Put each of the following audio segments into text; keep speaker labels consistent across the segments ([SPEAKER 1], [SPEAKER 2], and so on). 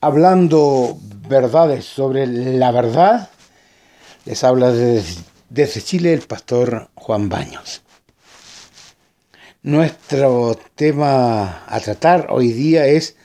[SPEAKER 1] hablando verdades sobre la verdad, les habla desde, Chile el pastor Juan Baños. Nuestro tema a tratar hoy día es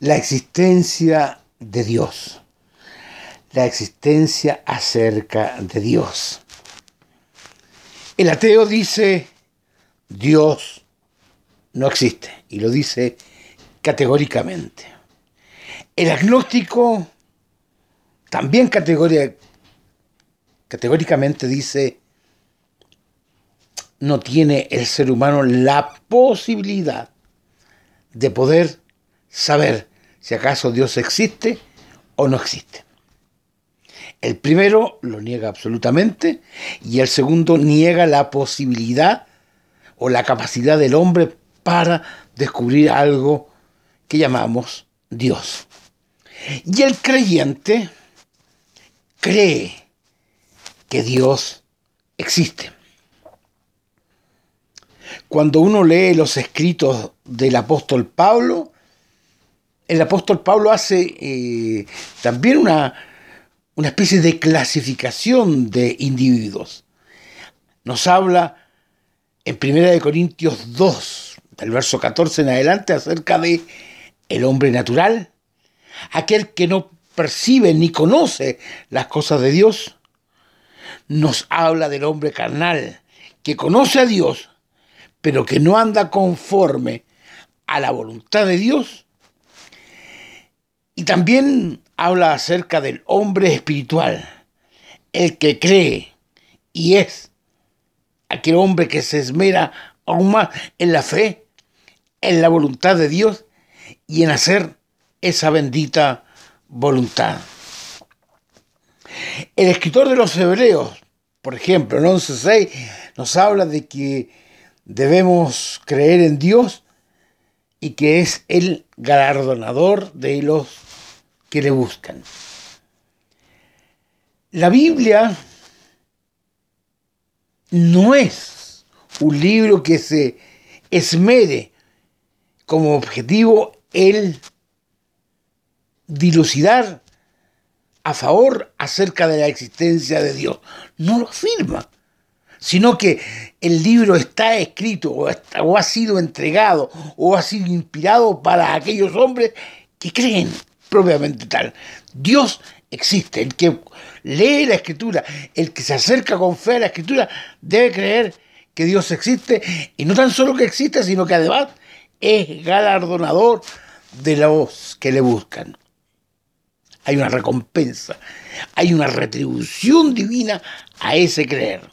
[SPEAKER 1] la existencia de Dios, la existencia acerca de Dios. El ateo dice, Dios no existe, y lo dice categóricamente. El agnóstico también categóricamente dice, no tiene el ser humano la posibilidad de poder saber si acaso Dios existe o no existe. El primero lo niega absolutamente y el segundo niega la posibilidad o la capacidad del hombre para descubrir algo que llamamos Dios. Y el creyente cree que Dios existe. Cuando uno lee los escritos del apóstol Pablo, el apóstol Pablo hace eh, también una, una especie de clasificación de individuos. Nos habla en 1 Corintios 2, del verso 14 en adelante, acerca de el hombre natural, aquel que no percibe ni conoce las cosas de Dios, nos habla del hombre carnal, que conoce a Dios, pero que no anda conforme a la voluntad de Dios. Y también habla acerca del hombre espiritual, el que cree y es aquel hombre que se esmera aún más en la fe, en la voluntad de Dios y en hacer esa bendita voluntad. El escritor de los Hebreos, por ejemplo, en 11.6, nos habla de que debemos creer en Dios y que es el galardonador de los que le buscan. La Biblia no es un libro que se esmere como objetivo el dilucidar a favor acerca de la existencia de Dios. No lo afirma, sino que el libro está escrito o, ha sido entregado o ha sido inspirado para aquellos hombres que creen propiamente tal. Dios existe. El que lee la escritura, el que se acerca con fe a la escritura, debe creer que Dios existe y no tan solo que existe, sino que además es galardonador de los que le buscan hay una recompensa, hay una retribución divina a ese creer.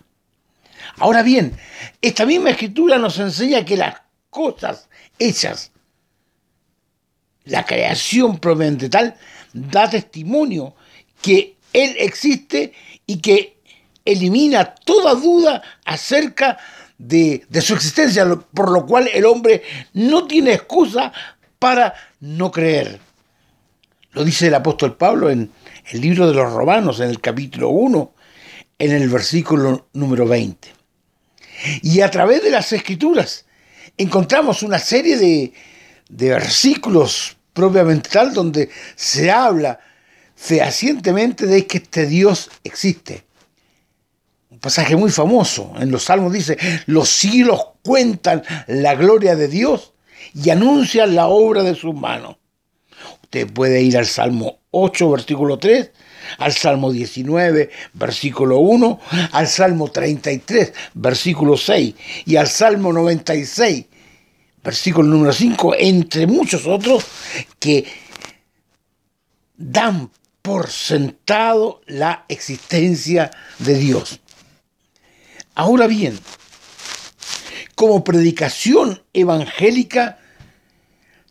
[SPEAKER 1] Ahora bien, esta misma escritura nos enseña que las cosas hechas, la creación propiamente tal, da testimonio que Él existe y que elimina toda duda acerca de, de, su existencia, por lo cual el hombre no tiene excusa para no creer. Lo dice el apóstol Pablo en el libro de los Romanos, en el capítulo 1, en el versículo número 20. Y a través de las escrituras encontramos una serie de, de versículos propiamente tal donde se habla fehacientemente de que este Dios existe. Un pasaje muy famoso en los salmos dice, los cielos cuentan la gloria de Dios y anuncian la obra de sus manos. Usted puede ir al Salmo 8, versículo 3, al Salmo 19, versículo 1, al Salmo 33, versículo 6 y al Salmo 96, versículo número 5, entre muchos otros que dan por sentado la existencia de Dios. Ahora bien, como predicación evangélica,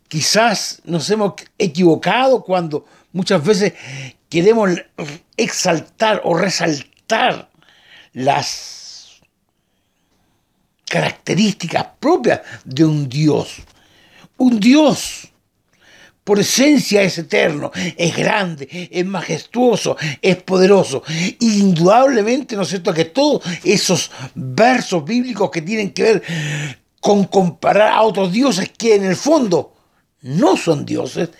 [SPEAKER 1] quizás nos hemos equivocado cuando muchas veces queremos exaltar o resaltar las características propias de un Dios. Un Dios por esencia es eterno, es grande, es majestuoso, es poderoso. indudablemente, ¿no es cierto?, que todos esos versos bíblicos que tienen que ver con comparar a otros dioses que en el fondo no son dioses,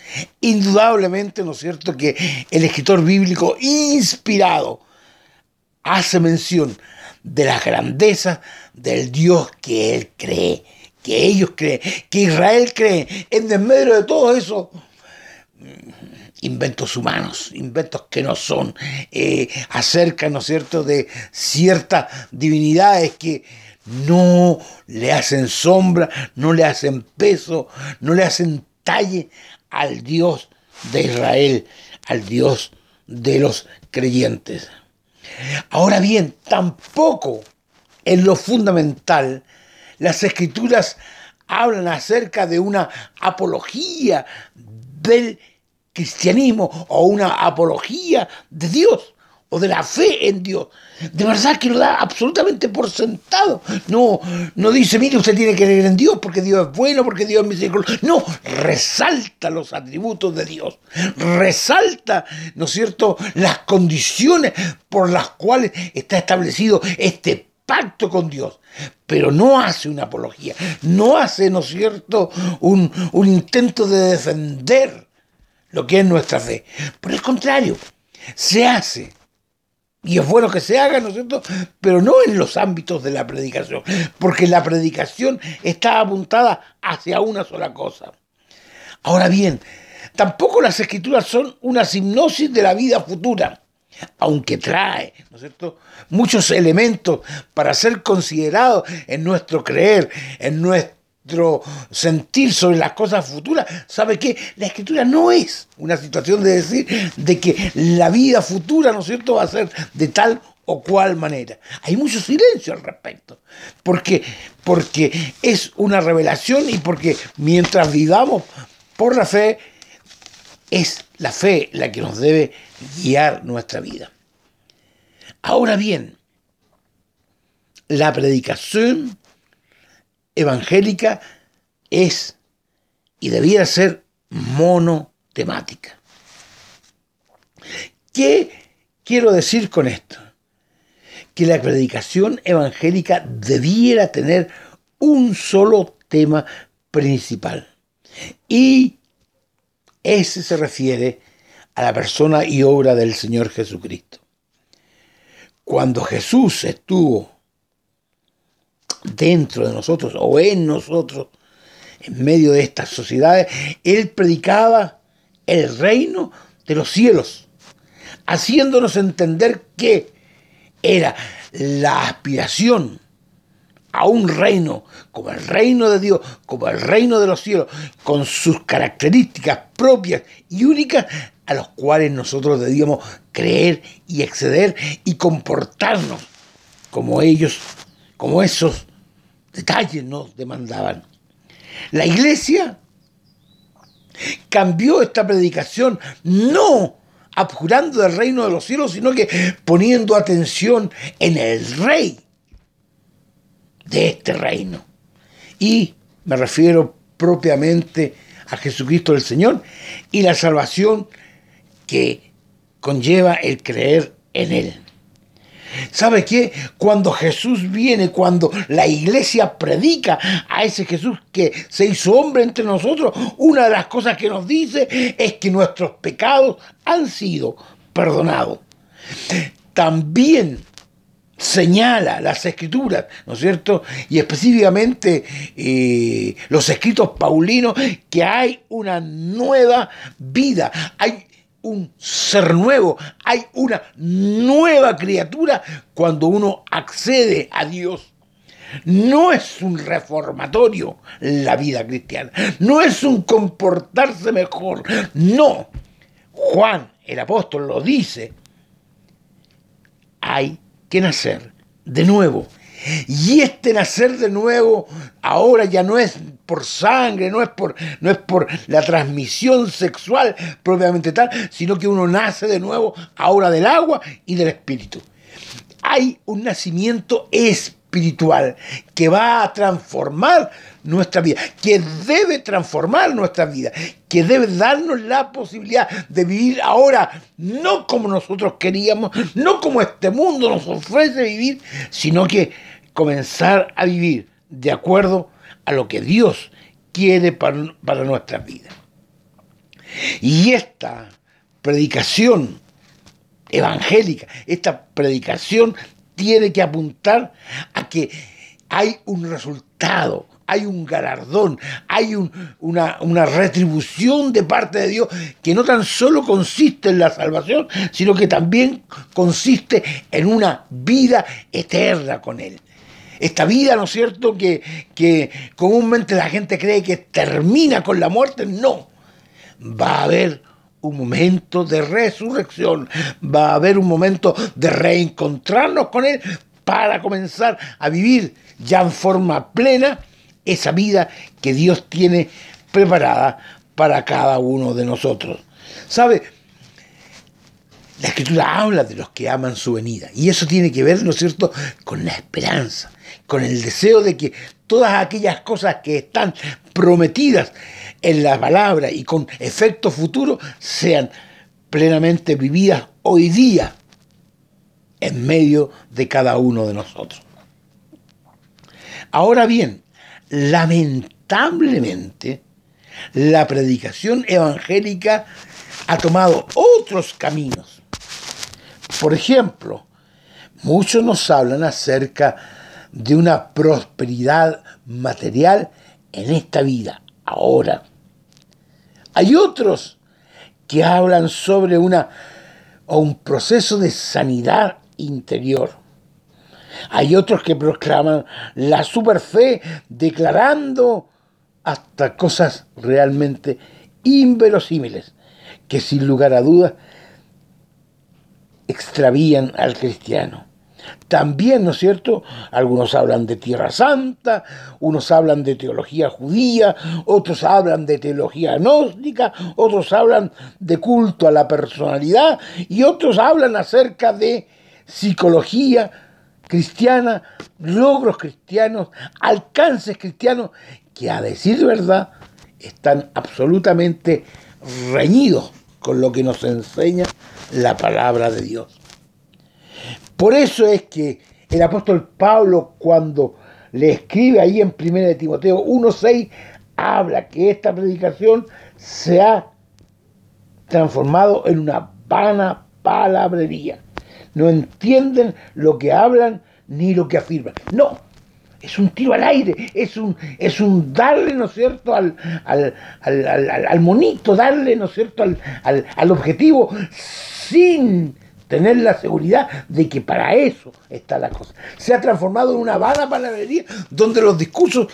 [SPEAKER 1] indudablemente, ¿no es cierto?, que el escritor bíblico inspirado hace mención de las grandezas del Dios que él cree, que ellos creen, que Israel cree, en medio de todo eso mm, inventos humanos, inventos que no son, eh, acerca, ¿no es cierto?, de ciertas divinidades que no le hacen sombra, no le hacen peso, no le hacen talle al Dios de Israel, al Dios de los creyentes. Ahora bien, tampoco en lo fundamental las escrituras hablan acerca de una apología del cristianismo o una apología de Dios o de la fe en Dios. De verdad que lo da absolutamente por sentado. No, no dice, mire, usted tiene que creer en Dios porque Dios es bueno, porque Dios es misericordioso. No, resalta los atributos de Dios. Resalta, ¿no es cierto?, las condiciones por las cuales está establecido este pacto con Dios, pero no hace una apología, no hace, ¿no es cierto?, un, un intento de defender lo que es nuestra fe. Por el contrario, se hace y es bueno que se haga, ¿no es cierto? Pero no en los ámbitos de la predicación, porque la predicación está apuntada hacia una sola cosa. Ahora bien, tampoco las escrituras son una hipnosis de la vida futura, aunque trae, ¿no es cierto?, muchos elementos para ser considerados en nuestro creer, en nuestro sentir sobre las cosas futuras, sabe que la escritura no es una situación de decir de que la vida futura, ¿no es cierto?, va a ser de tal o cual manera. Hay mucho silencio al respecto, porque, porque es una revelación y porque mientras vivamos por la fe, es la fe la que nos debe guiar nuestra vida. Ahora bien, la predicación evangélica es y debiera ser monotemática. ¿Qué quiero decir con esto? Que la predicación evangélica debiera tener un solo tema principal. Y ese se refiere a la persona y obra del Señor Jesucristo. Cuando Jesús estuvo dentro de nosotros o en nosotros, en medio de estas sociedades, él predicaba el reino de los cielos, haciéndonos entender que era la aspiración a un reino como el reino de Dios, como el reino de los cielos, con sus características propias y únicas a los cuales nosotros debíamos creer y exceder y comportarnos como ellos, como esos detalles nos demandaban. La iglesia cambió esta predicación no abjurando del reino de los cielos, sino que poniendo atención en el rey de este reino. Y me refiero propiamente a Jesucristo el Señor y la salvación que conlleva el creer en Él. ¿Sabe qué? Cuando Jesús viene, cuando la iglesia predica a ese Jesús que se hizo hombre entre nosotros, una de las cosas que nos dice es que nuestros pecados han sido perdonados. También señala las escrituras, ¿no es cierto? Y específicamente eh, los escritos paulinos, que hay una nueva vida, hay un ser nuevo, hay una nueva criatura cuando uno accede a Dios. No es un reformatorio la vida cristiana, no es un comportarse mejor, no. Juan, el apóstol, lo dice, hay que nacer de nuevo. Y este nacer de nuevo ahora ya no es por sangre, no es por, no es por la transmisión sexual propiamente tal, sino que uno nace de nuevo ahora del agua y del espíritu. Hay un nacimiento espiritual que va a transformar nuestra vida, que debe transformar nuestra vida, que debe darnos la posibilidad de vivir ahora no como nosotros queríamos, no como este mundo nos ofrece vivir, sino que comenzar a vivir de acuerdo a lo que Dios quiere para, para nuestras vidas. Y esta predicación evangélica, esta predicación tiene que apuntar a que hay un resultado, hay un galardón, hay una, una, retribución de parte de Dios que no tan solo consiste en la salvación, sino que también consiste en una vida eterna con Él. Esta vida, ¿no es cierto?, que, que comúnmente la gente cree que termina con la muerte, no. Va a haber un momento de resurrección, va a haber un momento de reencontrarnos con Él para comenzar a vivir ya en forma plena esa vida que Dios tiene preparada para cada uno de nosotros. ¿Sabe? La escritura habla de los que aman su venida y eso tiene que ver, ¿no es cierto?, con la esperanza, con el deseo de que todas aquellas cosas que están prometidas en la palabra y con efecto futuro sean plenamente vividas hoy día en medio de cada uno de nosotros. Ahora bien, lamentablemente, la predicación evangélica ha tomado otros caminos. Por ejemplo, muchos nos hablan acerca de una prosperidad material en esta vida, ahora. Hay otros que hablan sobre una o un proceso de sanidad interior. Hay otros que proclaman la superfe declarando hasta cosas realmente inverosímiles que sin lugar a dudas extravían al cristiano. También, ¿no es cierto? Algunos hablan de Tierra Santa, unos hablan de teología judía, otros hablan de teología gnóstica, otros hablan de culto a la personalidad y otros hablan acerca de psicología cristiana, logros cristianos, alcances cristianos, que a decir verdad están absolutamente reñidos con lo que nos enseña la palabra de Dios. Por eso es que el apóstol Pablo cuando le escribe ahí en 1 de Timoteo 1.6, habla que esta predicación se ha transformado en una vana palabrería no entienden lo que hablan ni lo que afirman. No, es un tiro al aire, es un, es un darle, ¿no es cierto?, al, al, monito, darle, ¿no es cierto?, al, objetivo sin tener la seguridad de que para eso está la cosa. Se ha transformado en una vana palabrería donde los discursos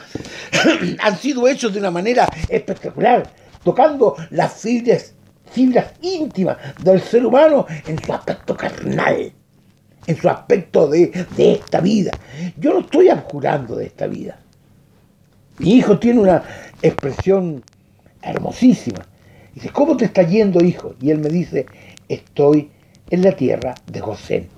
[SPEAKER 1] han sido hechos de una manera espectacular, tocando las fibras fibras íntimas del ser humano en su aspecto carnal, en su aspecto de, esta vida. Yo no estoy abjurando de esta vida. Mi hijo tiene una expresión hermosísima. Dice, ¿cómo te está yendo, hijo? Y él me dice, estoy en la tierra de José.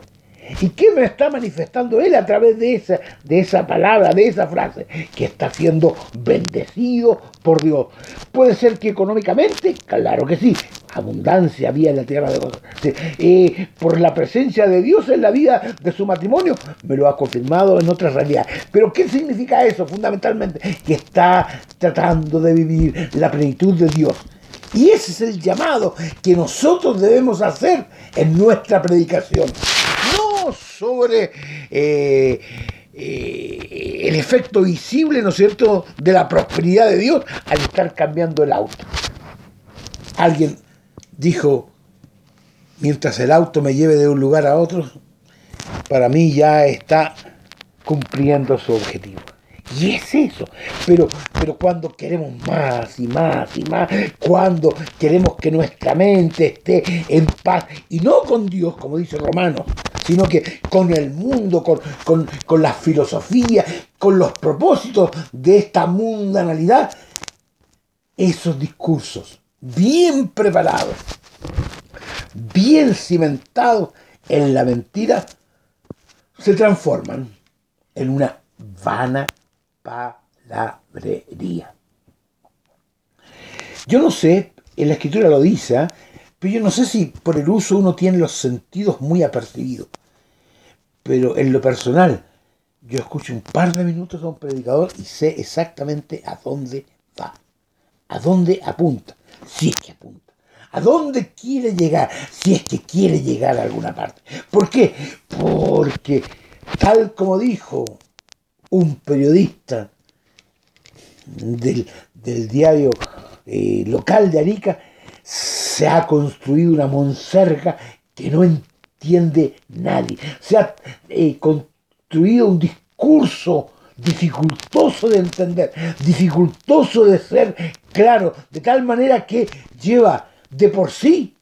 [SPEAKER 1] ¿Y qué me está manifestando él a través de esa, de esa palabra, de esa frase? Que está siendo bendecido por Dios. Puede ser que económicamente, claro que sí, abundancia había en la tierra de José. Eh, por la presencia de Dios en la vida de su matrimonio, me lo ha confirmado en otra realidad. Pero ¿qué significa eso fundamentalmente? Que está tratando de vivir la plenitud de Dios. Y ese es el llamado que nosotros debemos hacer en nuestra predicación sobre eh, eh, el efecto visible, ¿no es cierto?, de la prosperidad de Dios al estar cambiando el auto. Alguien dijo, mientras el auto me lleve de un lugar a otro, para mí ya está cumpliendo su objetivo. Y es eso. Pero, pero cuando queremos más y más y más, cuando queremos que nuestra mente esté en paz, y no con Dios, como dice Romanos, sino que con el mundo, con, con la filosofía, con los propósitos de esta mundanalidad, esos discursos bien preparados, bien cimentados en la mentira, se transforman en una vana palabrería. Yo no sé, en la escritura lo dice, ¿ah? pero yo no sé si por el uso uno tiene los sentidos muy apercibidos. Pero en lo personal, yo escucho un par de minutos a un predicador y sé exactamente a dónde va? ¿A dónde apunta? Si es que apunta. ¿A dónde quiere llegar? Si es que quiere llegar a alguna parte. ¿Por qué? Porque, tal como dijo un periodista del, diario eh, local de Arica, se ha construido una monserga que no entiende nadie. Se ha eh, construido un discurso dificultoso de entender, dificultoso de ser claro, de tal manera que lleva de por sí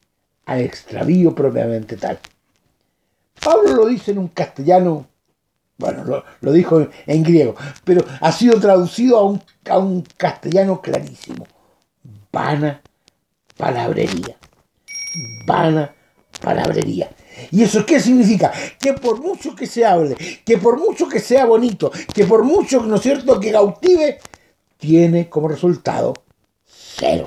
[SPEAKER 1] al extravío propiamente tal. Pablo lo dice en un castellano, bueno, lo, dijo en, griego, pero ha sido traducido a un, a un castellano clarísimo. Vana palabrería. Vana palabrería. ¿Y eso qué significa? Que por mucho que se hable, que por mucho que sea bonito, que por mucho, ¿no es cierto?, que cautive, tiene como resultado cero.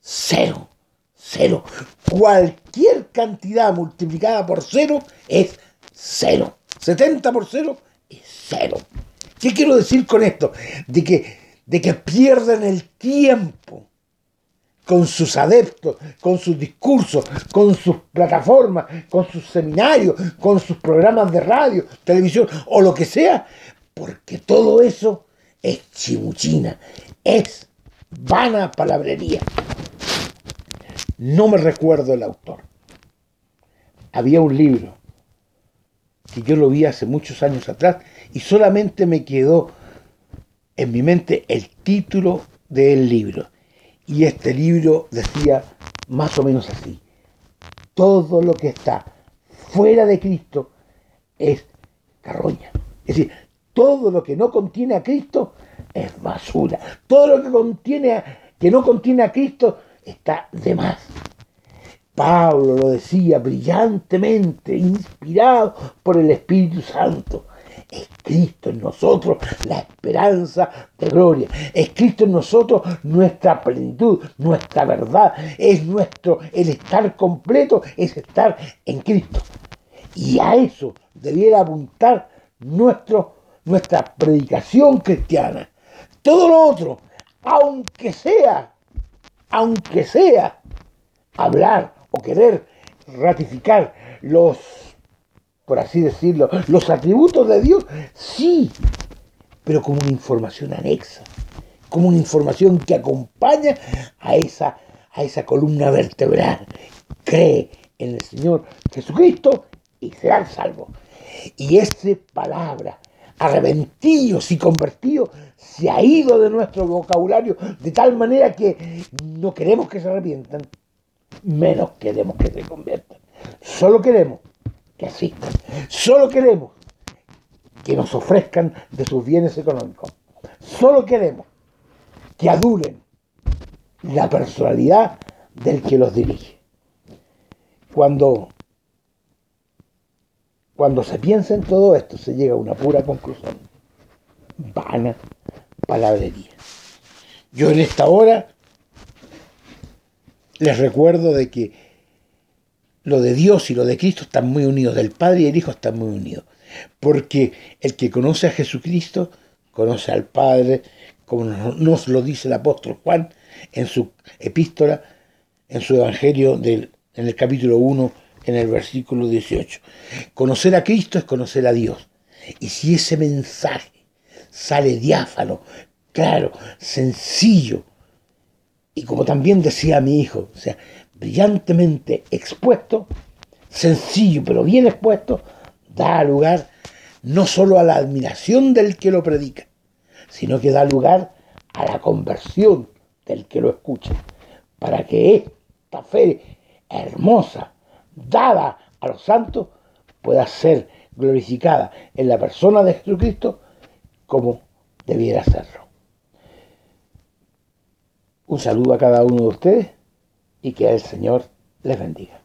[SPEAKER 1] Cero. Cero. Cualquier cantidad multiplicada por cero es cero. 70 por cero es cero. ¿Qué quiero decir con esto? De que, de que pierden el tiempo con sus adeptos, con sus discursos, con sus plataformas, con sus seminarios, con sus programas de radio, televisión o lo que sea, porque todo eso es chimuchina, es vana palabrería. No me recuerdo el autor. Había un libro que yo lo vi hace muchos años atrás y solamente me quedó en mi mente el título del libro. Y este libro decía más o menos así, todo lo que está fuera de Cristo es carroña. Es decir, todo lo que no contiene a Cristo es basura. Todo lo que contiene que no contiene a Cristo está de más. Pablo lo decía brillantemente, inspirado por el Espíritu Santo. Es Cristo en nosotros la esperanza de gloria. Es Cristo en nosotros nuestra plenitud, nuestra verdad. Es nuestro, el estar completo, es estar en Cristo. Y a eso debiera apuntar nuestro, nuestra predicación cristiana. Todo lo otro, aunque sea, aunque sea hablar o querer ratificar los por así decirlo, los atributos de Dios, sí, pero como una información anexa, como una información que acompaña a esa, a esa columna vertebral. Cree en el Señor Jesucristo y será salvo. Y esa palabra, arrepentidos y convertidos, se ha ido de nuestro vocabulario de tal manera que no queremos que se arrepientan, menos queremos que se conviertan. Solo queremos que Solo queremos que nos ofrezcan de sus bienes económicos. Solo queremos que adulen la personalidad del que los dirige. Cuando, cuando se piensa en todo esto, se llega a una pura conclusión. Vana palabrería. Yo en esta hora les recuerdo de que lo de Dios y lo de Cristo están muy unidos, del Padre y el Hijo están muy unidos. Porque el que conoce a Jesucristo conoce al Padre, como nos lo dice el apóstol Juan en su epístola, en su Evangelio del, en el capítulo 1, en el versículo 18. Conocer a Cristo es conocer a Dios. Y si ese mensaje sale diáfano, claro, sencillo, y como también decía mi hijo, o sea, brillantemente expuesto, sencillo pero bien expuesto, da lugar no solo a la admiración del que lo predica, sino que da lugar a la conversión del que lo escucha, para que esta fe hermosa, dada a los santos, pueda ser glorificada en la persona de Jesucristo como debiera serlo. Un saludo a cada uno de ustedes y que el Señor les bendiga.